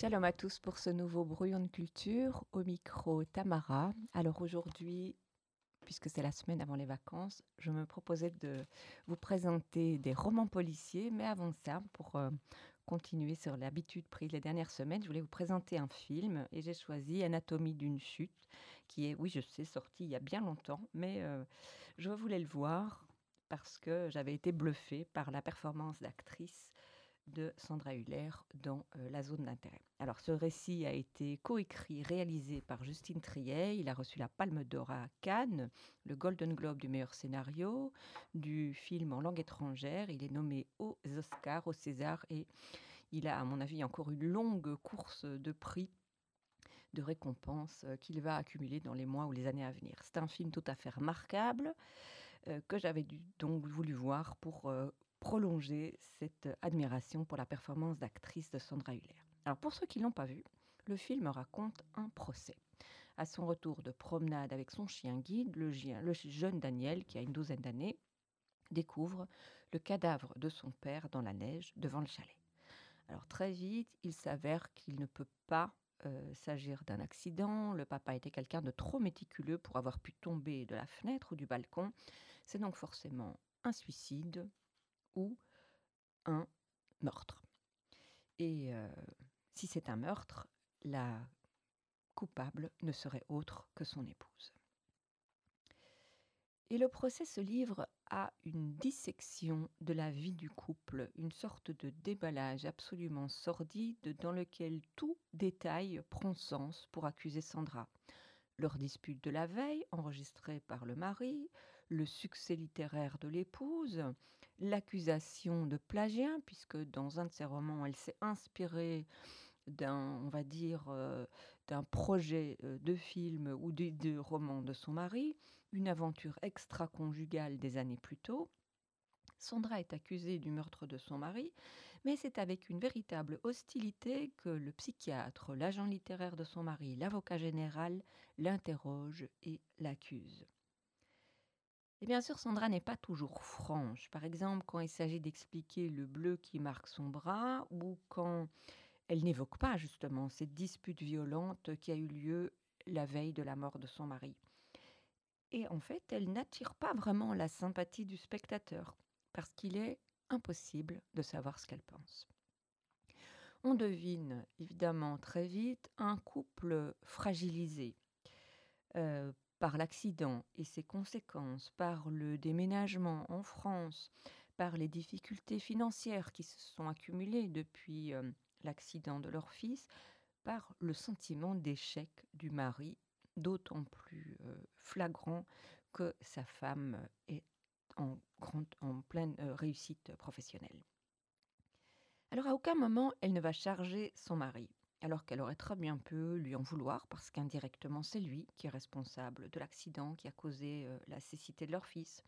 Shalom à tous pour ce nouveau brouillon de culture au micro Tamara. Alors aujourd'hui, puisque c'est la semaine avant les vacances, je me proposais de vous présenter des romans policiers, mais avant ça, pour euh, continuer sur l'habitude prise les dernières semaines, je voulais vous présenter un film et j'ai choisi Anatomie d'une chute, qui est, oui, je sais, sorti il y a bien longtemps, mais euh, je voulais le voir parce que j'avais été bluffée par la performance d'actrice de Sandra Huller dans euh, La zone d'intérêt. Alors ce récit a été coécrit, réalisé par Justine Triet. Il a reçu la Palme d'Or à Cannes, le Golden Globe du meilleur scénario, du film en langue étrangère. Il est nommé aux Oscars, au César et il a, à mon avis, encore une longue course de prix de récompenses euh, qu'il va accumuler dans les mois ou les années à venir. C'est un film tout à fait remarquable euh, que j'avais donc voulu voir pour prolonger cette admiration pour la performance d'actrice de Sandra Hüller. Alors pour ceux qui ne l'ont pas vu, le film raconte un procès. À son retour de promenade avec son chien guide, le, le jeune Daniel, qui a une douzaine d'années, découvre le cadavre de son père dans la neige devant le chalet. Alors très vite, il s'avère qu'il ne peut pas euh, s'agir d'un accident. Le papa était quelqu'un de trop méticuleux pour avoir pu tomber de la fenêtre ou du balcon. C'est donc forcément un suicide ou un meurtre. Et euh, si c'est un meurtre, la coupable ne serait autre que son épouse. Et le procès se livre à une dissection de la vie du couple, une sorte de déballage absolument sordide dans lequel tout détail prend sens pour accuser Sandra. Leur dispute de la veille, enregistrée par le mari, le succès littéraire de l'épouse, l'accusation de plagiat, puisque dans un de ses romans, elle s'est inspirée d'un, on va euh, d'un projet euh, de film ou de, de roman de son mari, une aventure extra-conjugale des années plus tôt. Sandra est accusée du meurtre de son mari, mais c'est avec une véritable hostilité que le psychiatre, l'agent littéraire de son mari, l'avocat général l'interroge et l'accuse. Et bien sûr, Sandra n'est pas toujours franche. Par exemple, quand il s'agit d'expliquer le bleu qui marque son bras ou quand elle n'évoque pas justement cette dispute violente qui a eu lieu la veille de la mort de son mari. Et en fait, elle n'attire pas vraiment la sympathie du spectateur parce qu'il est impossible de savoir ce qu'elle pense. On devine évidemment très vite un couple fragilisé, euh, par l'accident et ses conséquences, par le déménagement en France, par les difficultés financières qui se sont accumulées depuis euh, l'accident de leur fils, par le sentiment d'échec du mari, d'autant plus euh, flagrant que sa femme est en, pleine euh, réussite professionnelle. Alors à aucun moment elle ne va charger son mari alors qu'elle aurait très bien pu lui en vouloir parce qu'indirectement c'est lui qui est responsable de l'accident qui a causé euh, la cécité de leur fils,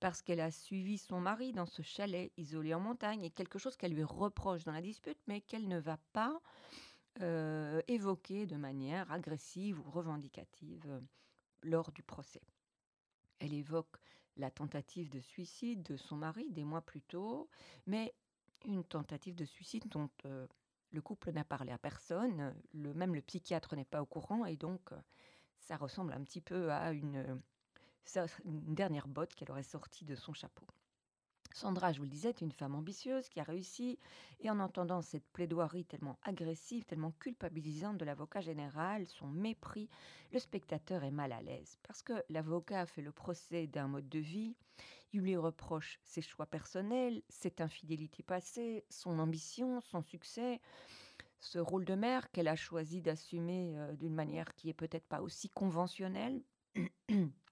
parce qu'elle a suivi son mari dans ce chalet isolé en montagne et quelque chose qu'elle lui reproche dans la dispute mais qu'elle ne va pas euh, évoquer de manière agressive ou revendicative euh, lors du procès. Elle évoque la tentative de suicide de son mari des mois plus tôt, mais une tentative de suicide dont le couple n'a parlé à personne, même le psychiatre n'est pas au courant, et donc euh, ça ressemble un petit peu à une, une dernière botte qu'elle aurait sortie de son chapeau. Sandra, je vous le disais, est une femme ambitieuse qui a réussi, et en entendant cette plaidoirie tellement agressive, tellement culpabilisante de l'avocat général, son mépris, le spectateur est mal à l'aise, parce que l'avocat fait le procès d'un mode de vie, il lui reproche ses choix personnels, cette infidélité passée, son ambition, son succès, ce rôle de mère qu'elle a choisi d'assumer euh, d'une manière qui est peut-être pas aussi conventionnelle.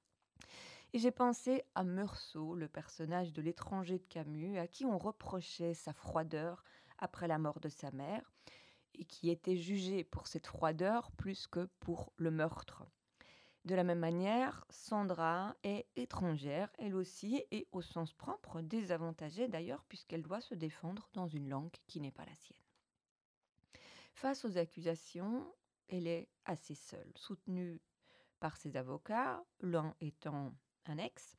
Et j'ai pensé à Meursault, le personnage de l'étranger de Camus, à qui on reprochait sa froideur après la mort de sa mère, et qui était jugé pour cette froideur plus que pour le meurtre. De la même manière, Sandra est étrangère, elle aussi, et au sens propre, désavantagée d'ailleurs, puisqu'elle doit se défendre dans une langue qui n'est pas la sienne. Face aux accusations, elle est assez seule, soutenue par ses avocats, l'un étant un ex,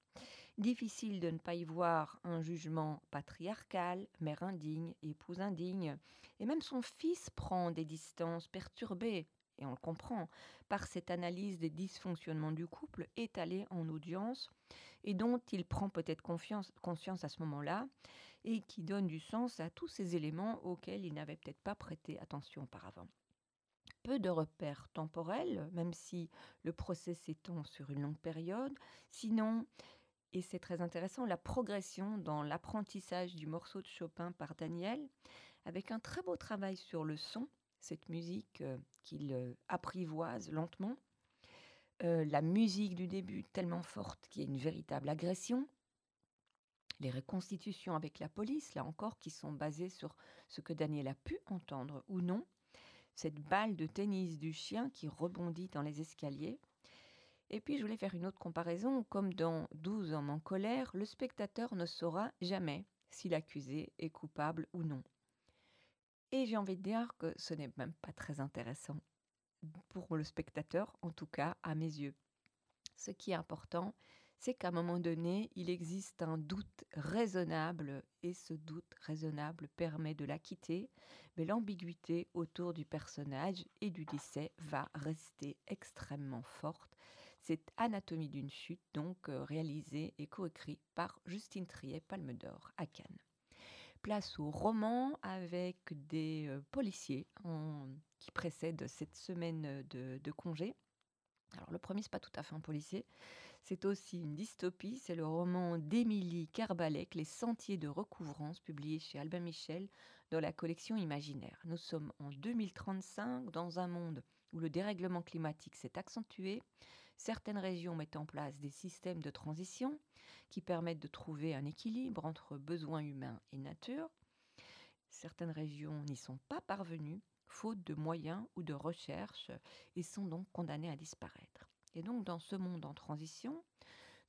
Difficile de ne pas y voir un jugement patriarcal, mère indigne, épouse indigne, et même son fils prend des distances perturbées, et on le comprend, par cette analyse des dysfonctionnements du couple étalée en audience, et dont il prend peut-être conscience à ce moment-là, et qui donne du sens à tous ces éléments auxquels il n'avait peut-être pas prêté attention auparavant. Peu de repères temporels, même si le procès s'étend sur une longue période, sinon, et c'est très intéressant, la progression dans l'apprentissage du morceau de Chopin par Daniel, avec un très beau travail sur le son, cette musique euh, qu'il euh, apprivoise lentement, euh, la musique du début tellement forte qu'il y a une véritable agression, les reconstitutions avec la police, là encore, qui sont basées sur ce que Daniel a pu entendre ou non, cette balle de tennis du chien qui rebondit dans les escaliers. Et puis je voulais faire une autre comparaison, comme dans 12 hommes en colère, le spectateur ne saura jamais si l'accusé est coupable ou non. Et j'ai envie de dire que ce n'est même pas très intéressant pour le spectateur, en tout cas à mes yeux. Ce qui est important, c'est qu'à un moment donné, il existe un doute raisonnable et ce doute raisonnable permet de l'acquitter, mais l'ambiguïté autour du personnage et du décès va rester extrêmement forte. C'est Anatomie d'une chute, donc euh, réalisé et coécrit par Justine Triet, Palme d'Or à Cannes. Place au roman avec des euh, policiers qui précèdent cette semaine de, congé. Alors le premier, c'est pas tout à fait un policier, c'est aussi une dystopie, c'est le roman d'Émilie Carbalec, Les Sentiers de recouvrance, publié chez Albin Michel dans la collection Imaginaire. Nous sommes en 2035 dans un monde où le dérèglement climatique s'est accentué. Certaines régions mettent en place des systèmes de transition qui permettent de trouver un équilibre entre besoins humains et nature. Certaines régions n'y sont pas parvenues, faute de moyens ou de recherche, et sont donc condamnées à disparaître. Et donc, dans ce monde en transition,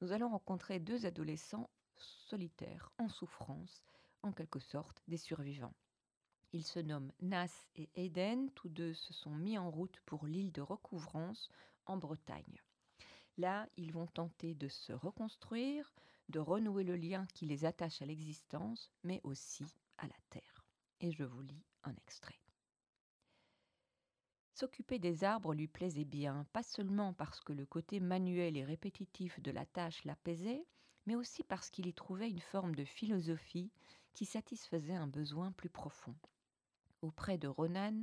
nous allons rencontrer deux adolescents solitaires, en souffrance, en quelque sorte des survivants. Ils se nomment Nas et Eden, tous deux se sont mis en route pour l'île de recouvrance en Bretagne. Là, ils vont tenter de se reconstruire, de renouer le lien qui les attache à l'existence, mais aussi à la terre. Et je vous lis un extrait. S'occuper des arbres lui plaisait bien, pas seulement parce que le côté manuel et répétitif de la tâche l'apaisait, mais aussi parce qu'il y trouvait une forme de philosophie qui satisfaisait un besoin plus profond. Auprès de Ronan,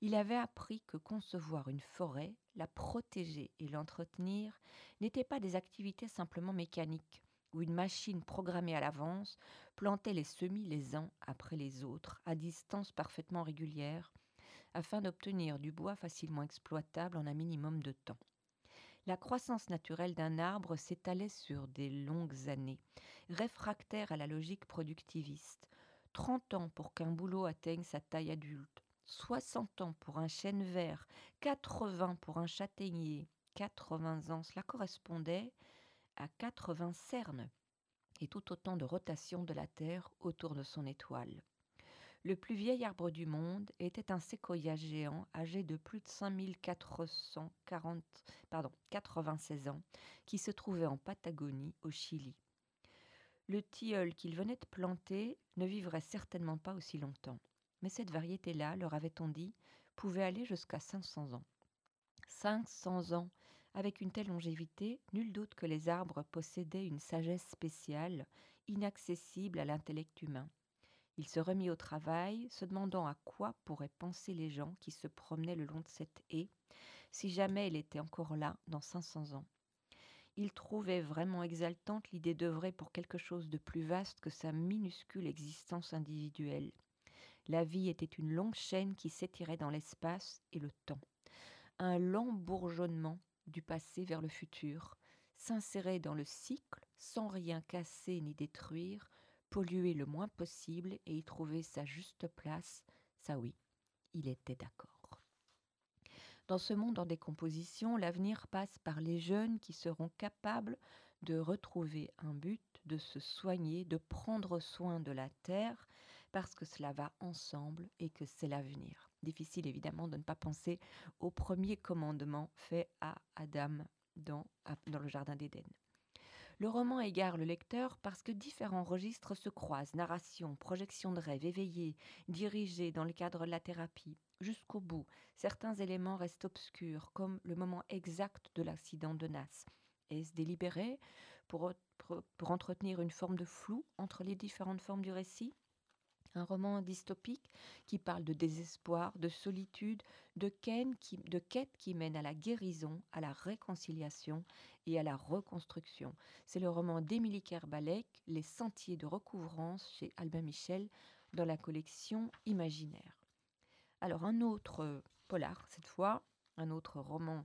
il avait appris que concevoir une forêt, la protéger et l'entretenir n'étaient pas des activités simplement mécaniques, où une machine programmée à l'avance plantait les semis les uns après les autres, à distance parfaitement régulière, afin d'obtenir du bois facilement exploitable en un minimum de temps. La croissance naturelle d'un arbre s'étalait sur des longues années, réfractaire à la logique productiviste. 30 ans pour qu'un boulot atteigne sa taille adulte, 60 ans pour un chêne vert, 80 pour un châtaignier, 80 ans, cela correspondait à 80 cernes et tout autant de rotation de la Terre autour de son étoile. Le plus vieil arbre du monde était un séquoia géant âgé de plus de 5440, pardon, 96 ans, qui se trouvait en Patagonie, au Chili. Le tilleul qu'il venait de planter ne vivrait certainement pas aussi longtemps, mais cette variété-là, leur avait-on dit, pouvait aller jusqu'à 500 ans. 500 ans avec une telle longévité, nul doute que les arbres possédaient une sagesse spéciale, inaccessible à l'intellect humain. Il se remit au travail, se demandant à quoi pourraient penser les gens qui se promenaient le long de cette haie, si jamais elle était encore là dans 500 ans. Il trouvait vraiment exaltante l'idée d'œuvrer pour quelque chose de plus vaste que sa minuscule existence individuelle. La vie était une longue chaîne qui s'étirait dans l'espace et le temps. Un lent bourgeonnement du passé vers le futur, s'insérait dans le cycle sans rien casser ni détruire, polluer le moins possible et y trouver sa juste place, ça oui, il était d'accord. Dans ce monde en décomposition, l'avenir passe par les jeunes qui seront capables de retrouver un but, de se soigner, de prendre soin de la terre, parce que cela va ensemble et que c'est l'avenir. Difficile évidemment de ne pas penser au premier commandement fait à Adam dans, dans le Jardin d'Éden. Le roman égare le lecteur parce que différents registres se croisent, narration, projection de rêve éveillé, dirigé dans le cadre de la thérapie. Jusqu'au bout, certains éléments restent obscurs, comme le moment exact de l'accident de Nas. Est-ce délibéré pour, pour entretenir une forme de flou entre les différentes formes du récit? Un roman dystopique qui parle de désespoir, de solitude, de, quête qui mène à la guérison, à la réconciliation et à la reconstruction. C'est le roman d'Émilie Kerbalek, Les sentiers de recouvrance chez Albin Michel dans la collection Imaginaire. Alors un autre polar cette fois, un autre roman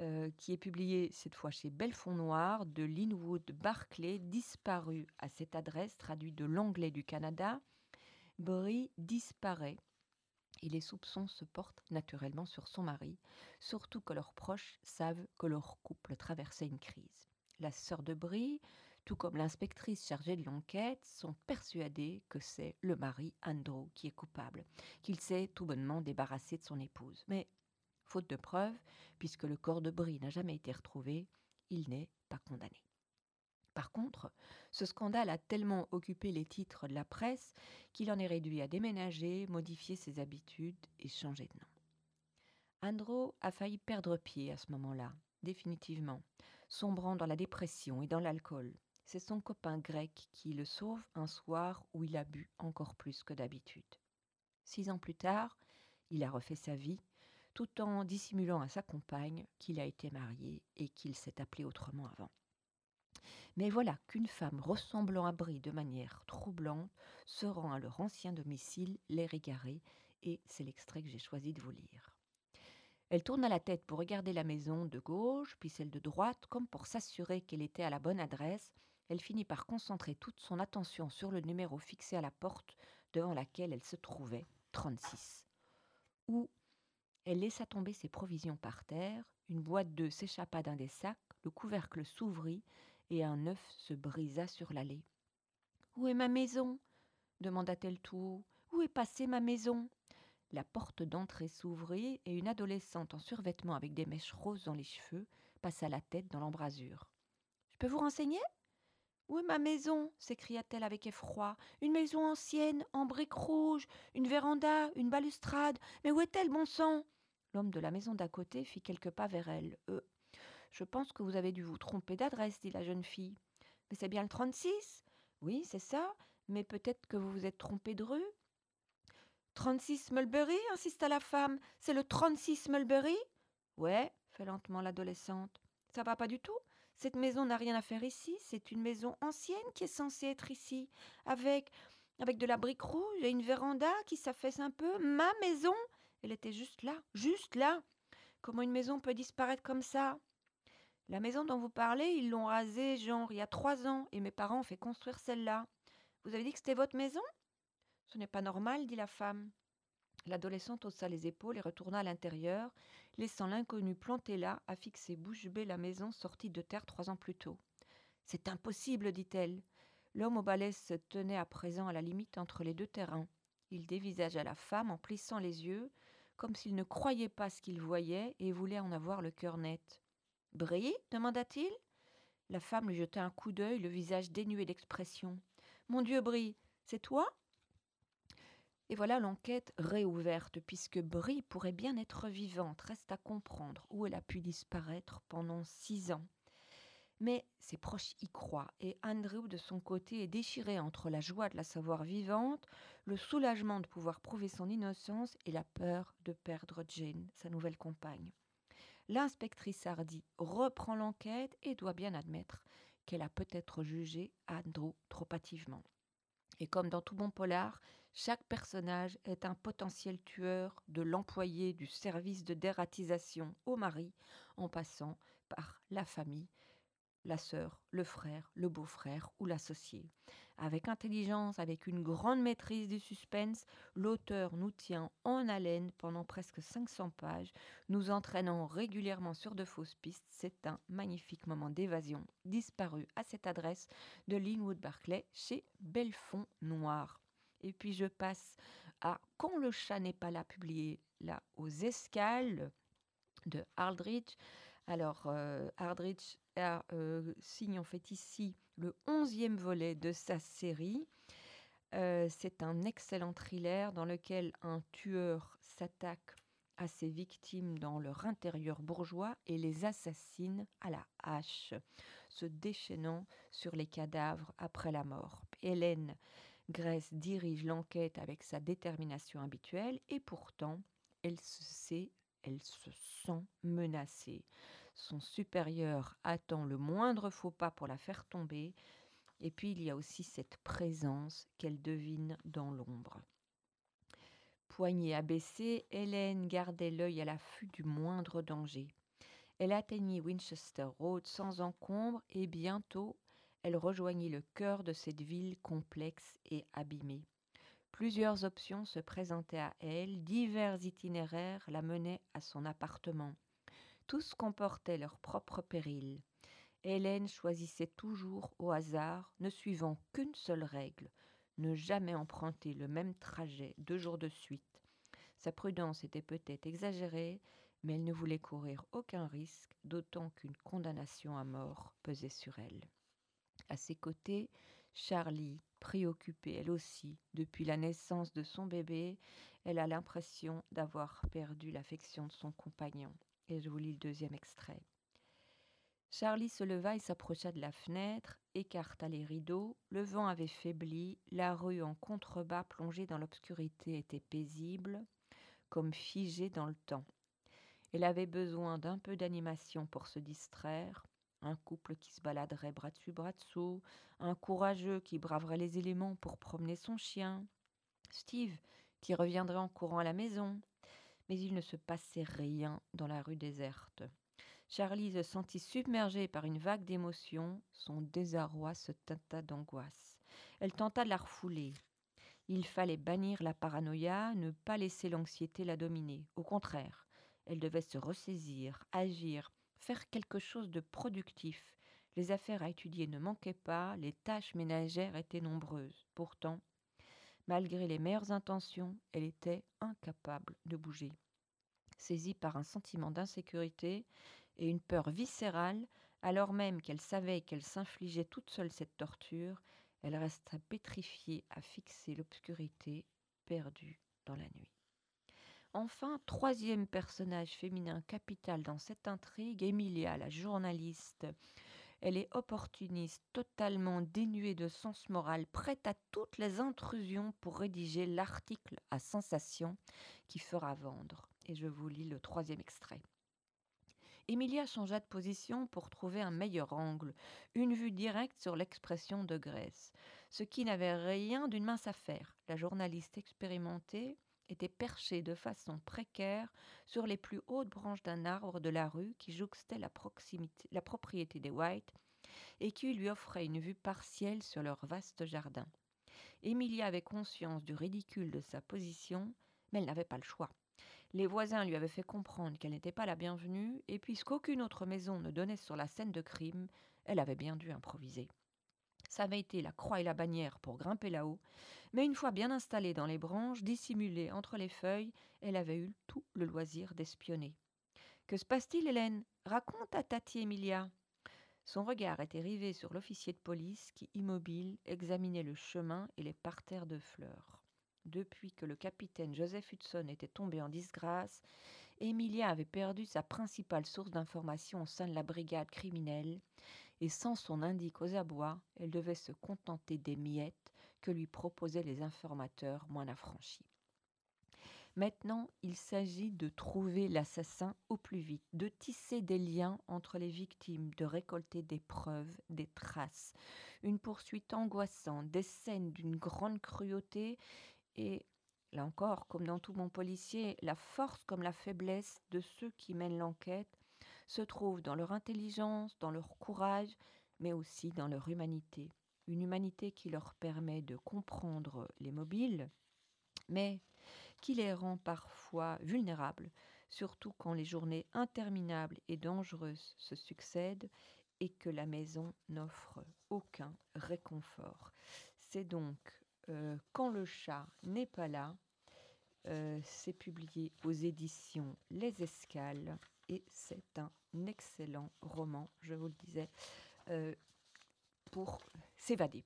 euh, qui est publié cette fois chez Belfond Noir de Linwood Barclay, disparu à cette adresse, traduit de l'anglais du Canada, Brie disparaît et les soupçons se portent naturellement sur son mari, surtout que leurs proches savent que leur couple traversait une crise. La sœur de Brie, tout comme l'inspectrice chargée de l'enquête, sont persuadées que c'est le mari Andrew qui est coupable, qu'il s'est tout bonnement débarrassé de son épouse. Mais, faute de preuves, puisque le corps de Brie n'a jamais été retrouvé, il n'est pas condamné. Par contre, ce scandale a tellement occupé les titres de la presse qu'il en est réduit à déménager, modifier ses habitudes et changer de nom. Andrew a failli perdre pied à ce moment-là, définitivement, sombrant dans la dépression et dans l'alcool. C'est son copain grec qui le sauve un soir où il a bu encore plus que d'habitude. Six ans plus tard, il a refait sa vie, tout en dissimulant à sa compagne qu'il a été marié et qu'il s'est appelé autrement avant. Mais voilà qu'une femme ressemblant à Brie de manière troublante se rend à leur ancien domicile, l'air égaré, et c'est l'extrait que j'ai choisi de vous lire. Elle tourna la tête pour regarder la maison de gauche, puis celle de droite, comme pour s'assurer qu'elle était à la bonne adresse. Elle finit par concentrer toute son attention sur le numéro fixé à la porte devant laquelle elle se trouvait, 36. Où elle laissa tomber ses provisions par terre, une boîte d'œufs s'échappa d'un des sacs, le couvercle s'ouvrit et un œuf se brisa sur l'allée. Où est ma maison? demanda-t-elle tout haut. Où est passée ma maison? La porte d'entrée s'ouvrit et une adolescente en survêtement avec des mèches roses dans les cheveux passa la tête dans l'embrasure. Je peux vous renseigner Où est ma maison? s'écria-t-elle avec effroi. Une maison ancienne, en briques rouges, une véranda, une balustrade. Mais où est-elle, bon sang? L'homme de la maison d'à côté fit quelques pas vers elle. Euh, je pense que vous avez dû vous tromper d'adresse, dit la jeune fille. Mais c'est bien le 36 Oui, c'est ça, mais peut-être que vous vous êtes trompé de rue? 36 Mulberry insista la femme. C'est le 36 Mulberry? Ouais, fait lentement l'adolescente. Ça va pas du tout Cette maison n'a rien à faire ici, c'est une maison ancienne qui est censée être ici, avec avec de la brique rouge et une véranda qui s'affaisse un peu. Ma maison? Elle était juste là, juste là. Comment une maison peut disparaître comme ça? La maison dont vous parlez, ils l'ont rasée, genre, il y a trois ans, et mes parents ont fait construire celle-là. Vous avez dit que c'était votre maison? Ce n'est pas normal, dit la femme. L'adolescente haussa les épaules et retourna à l'intérieur, laissant l'inconnu planté là, à fixer bouche bée la maison sortie de terre trois ans plus tôt. C'est impossible, dit-elle. L'homme au balai se tenait à présent à la limite entre les deux terrains. Il dévisagea la femme en plissant les yeux, comme s'il ne croyait pas ce qu'il voyait et voulait en avoir le cœur net. Brie demanda-t-il. La femme lui jeta un coup d'œil, le visage dénué d'expression. Mon Dieu, Brie, c'est toi? Et voilà l'enquête réouverte, puisque Brie pourrait bien être vivante. Reste à comprendre où elle a pu disparaître pendant six ans. Mais ses proches y croient, et Andrew, de son côté, est déchiré entre la joie de la savoir vivante, le soulagement de pouvoir prouver son innocence et la peur de perdre Jane, sa nouvelle compagne. L'inspectrice Hardy reprend l'enquête et doit bien admettre qu'elle a peut-être jugé Andrew trop hâtivement. Et comme dans tout bon polar, chaque personnage est un potentiel tueur de l'employé du service de dératisation au mari, en passant par la famille la sœur, le frère, le beau-frère ou l'associé. Avec intelligence, avec une grande maîtrise du suspense, l'auteur nous tient en haleine pendant presque 500 pages, nous entraînant régulièrement sur de fausses pistes. C'est un magnifique moment d'évasion disparu à cette adresse de Linwood Barclay chez Belfond Noir. Et puis je passe à Quand le chat n'est pas là, publié là aux escales de Aldrich. Alors, euh, Aldrich signe en fait ici le onzième volet de sa série. c'est un excellent thriller dans lequel un tueur s'attaque à ses victimes dans leur intérieur bourgeois et les assassine à la hache, se déchaînant sur les cadavres après la mort. Hélène Grèce dirige l'enquête avec sa détermination habituelle et pourtant elle se sait, elle se sent menacée. Son supérieur attend le moindre faux pas pour la faire tomber et puis il y a aussi cette présence qu'elle devine dans l'ombre poignet abaissé, Hélène gardait l'œil à l'affût du moindre danger. Elle atteignit Winchester Road sans encombre et bientôt elle rejoignit le cœur de cette ville complexe et abîmée. Plusieurs options se présentaient à elle, divers itinéraires la menaient à son appartement. Tous comportaient leurs propres périls. Hélène choisissait toujours au hasard, ne suivant qu'une seule règle ne jamais emprunter le même trajet deux jours de suite. Sa prudence était peut-être exagérée, mais elle ne voulait courir aucun risque, d'autant qu'une condamnation à mort pesait sur elle. À ses côtés, Charlie, préoccupée elle aussi depuis la naissance de son bébé, elle a l'impression d'avoir perdu l'affection de son compagnon. Et je vous lis le deuxième extrait. Charlie se leva et s'approcha de la fenêtre, écarta les rideaux. Le vent avait faibli, la rue en contrebas plongée dans l'obscurité était paisible, comme figée dans le temps. Elle avait besoin d'un peu d'animation pour se distraire, un couple qui se baladerait bras dessus bras dessous, un courageux qui braverait les éléments pour promener son chien, Steve qui reviendrait en courant à la maison. Mais il ne se passait rien dans la rue déserte. Charlie se sentit submergée par une vague d'émotions. Son désarroi se teinta d'angoisse. Elle tenta de la refouler. Il fallait bannir la paranoïa, ne pas laisser l'anxiété la dominer. Au contraire, elle devait se ressaisir, agir, faire quelque chose de productif. Les affaires à étudier ne manquaient pas, les tâches ménagères étaient nombreuses. Pourtant, malgré les meilleures intentions, elle était incapable de bouger. Saisie par un sentiment d'insécurité, et une peur viscérale, alors même qu'elle savait qu'elle s'infligeait toute seule cette torture, elle resta pétrifiée à fixer l'obscurité perdue dans la nuit. Enfin, troisième personnage féminin capital dans cette intrigue, Emilia, la journaliste. Elle est opportuniste, totalement dénuée de sens moral, prête à toutes les intrusions pour rédiger l'article à sensation qui fera vendre. Et je vous lis le troisième extrait. Emilia changea de position pour trouver un meilleur angle, une vue directe sur l'expression de Grace, ce qui n'avait rien d'une mince affaire. La journaliste expérimentée était perchée de façon précaire sur les plus hautes branches d'un arbre de la rue qui jouxtait la, la propriété des White et qui lui offrait une vue partielle sur leur vaste jardin. Emilia avait conscience du ridicule de sa position, mais elle n'avait pas le choix. Les voisins lui avaient fait comprendre qu'elle n'était pas la bienvenue, et puisqu'aucune autre maison ne donnait sur la scène de crime, elle avait bien dû improviser. Ça avait été la croix et la bannière pour grimper là-haut, mais une fois bien installée dans les branches, dissimulée entre les feuilles, elle avait eu tout le loisir d'espionner. Que se passe-t-il, Hélène? Raconte à Tati Emilia. Son regard était rivé sur l'officier de police qui, immobile, examinait le chemin et les parterres de fleurs depuis que le capitaine Joseph Hudson était tombé en disgrâce, Emilia avait perdu sa principale source d'information au sein de la brigade criminelle, et sans son indique aux abois, elle devait se contenter des miettes que lui proposaient les informateurs moins affranchis. Maintenant, il s'agit de trouver l'assassin au plus vite, de tisser des liens entre les victimes, de récolter des preuves, des traces, une poursuite angoissante, des scènes d'une grande cruauté et là encore, comme dans tout bon policier, la force comme la faiblesse de ceux qui mènent l'enquête se trouve dans leur intelligence, dans leur courage, mais aussi dans leur humanité. Une humanité qui leur permet de comprendre les mobiles, mais qui les rend parfois vulnérables, surtout quand les journées interminables et dangereuses se succèdent et que la maison n'offre aucun réconfort. C'est donc euh, quand le chat n'est pas là, Euh, c'est publié aux éditions Les Escales et c'est un excellent roman, je vous le disais, euh, pour s'évader.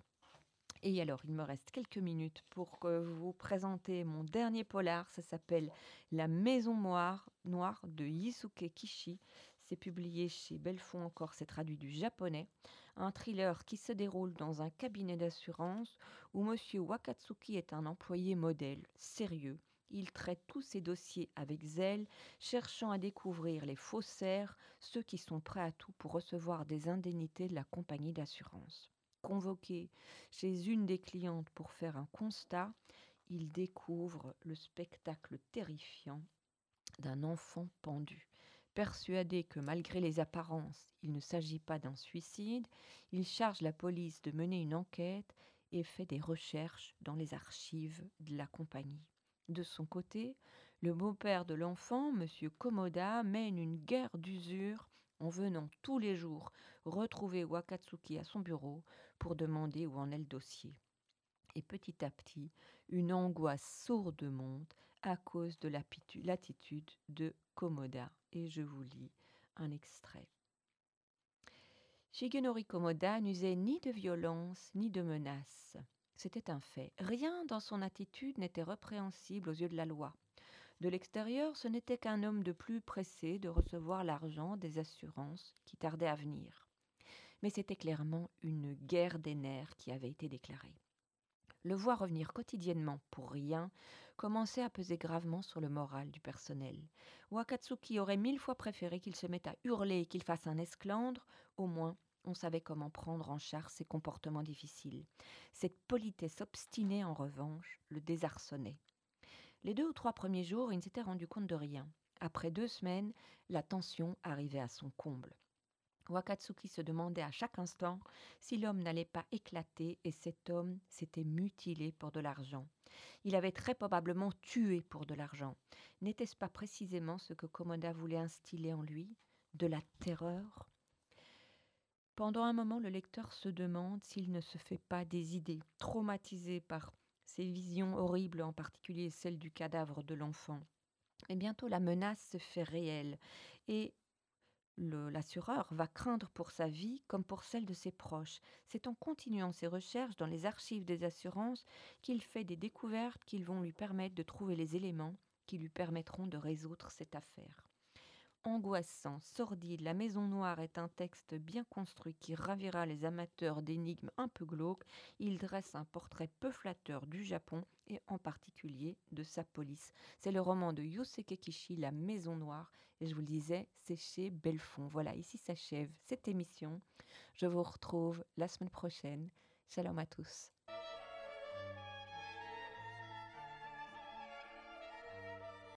Et alors, il me reste quelques minutes pour vous présenter mon dernier polar. Ça s'appelle La Maison Noire, Noire de Yisuke Kishi. C'est publié chez Belfond encore, c'est traduit du japonais. Un thriller qui se déroule dans un cabinet d'assurance où Monsieur Wakatsuki est un employé modèle, sérieux. Il traite tous ses dossiers avec zèle, cherchant à découvrir les faussaires, ceux qui sont prêts à tout pour recevoir des indemnités de la compagnie d'assurance convoqué chez une des clientes pour faire un constat, il découvre le spectacle terrifiant d'un enfant pendu. Persuadé que malgré les apparences, il ne s'agit pas d'un suicide, il charge la police de mener une enquête et fait des recherches dans les archives de la compagnie. De son côté, le beau-père de l'enfant, M. Komoda, mène une guerre d'usure en venant tous les jours retrouver Wakatsuki à son bureau pour demander où en est le dossier. Et petit à petit, une angoisse sourde monte à cause de l'attitude de Komoda. Et je vous lis un extrait. Shigenori Komoda n'usait ni de violence ni de menace. C'était un fait. Rien dans son attitude n'était répréhensible aux yeux de la loi. De l'extérieur, ce n'était qu'un homme de plus pressé de recevoir l'argent des assurances qui tardait à venir. Mais c'était clairement une guerre des nerfs qui avait été déclarée. Le voir revenir quotidiennement pour rien commençait à peser gravement sur le moral du personnel. Wakatsuki aurait mille fois préféré qu'il se mette à hurler et qu'il fasse un esclandre, au moins on savait comment prendre en charge ses comportements difficiles. Cette politesse obstinée, en revanche, le désarçonnait. Les deux ou trois premiers jours, il ne s'était rendu compte de rien. Après deux semaines, la tension arrivait à son comble. Wakatsuki se demandait à chaque instant si l'homme n'allait pas éclater et cet homme s'était mutilé pour de l'argent. Il avait très probablement tué pour de l'argent. N'était-ce pas précisément ce que Komoda voulait instiller en lui? De la terreur? Pendant un moment, le lecteur se demande s'il ne se fait pas des idées, traumatisé par ces visions horribles, en particulier celle du cadavre de l'enfant. Et bientôt la menace se fait réelle et l'assureur va craindre pour sa vie comme pour celle de ses proches. C'est en continuant ses recherches dans les archives des assurances qu'il fait des découvertes qui vont lui permettre de trouver les éléments qui lui permettront de résoudre cette affaire angoissant, sordide, La Maison Noire est un texte bien construit qui ravira les amateurs d'énigmes un peu glauques. Il dresse un portrait peu flatteur du Japon et en particulier de sa police. C'est le roman de Yusuke Kishi, La Maison Noire, et je vous le disais, c'est chez Belfond. Voilà, ici s'achève cette émission. Je vous retrouve la semaine prochaine. Shalom à tous.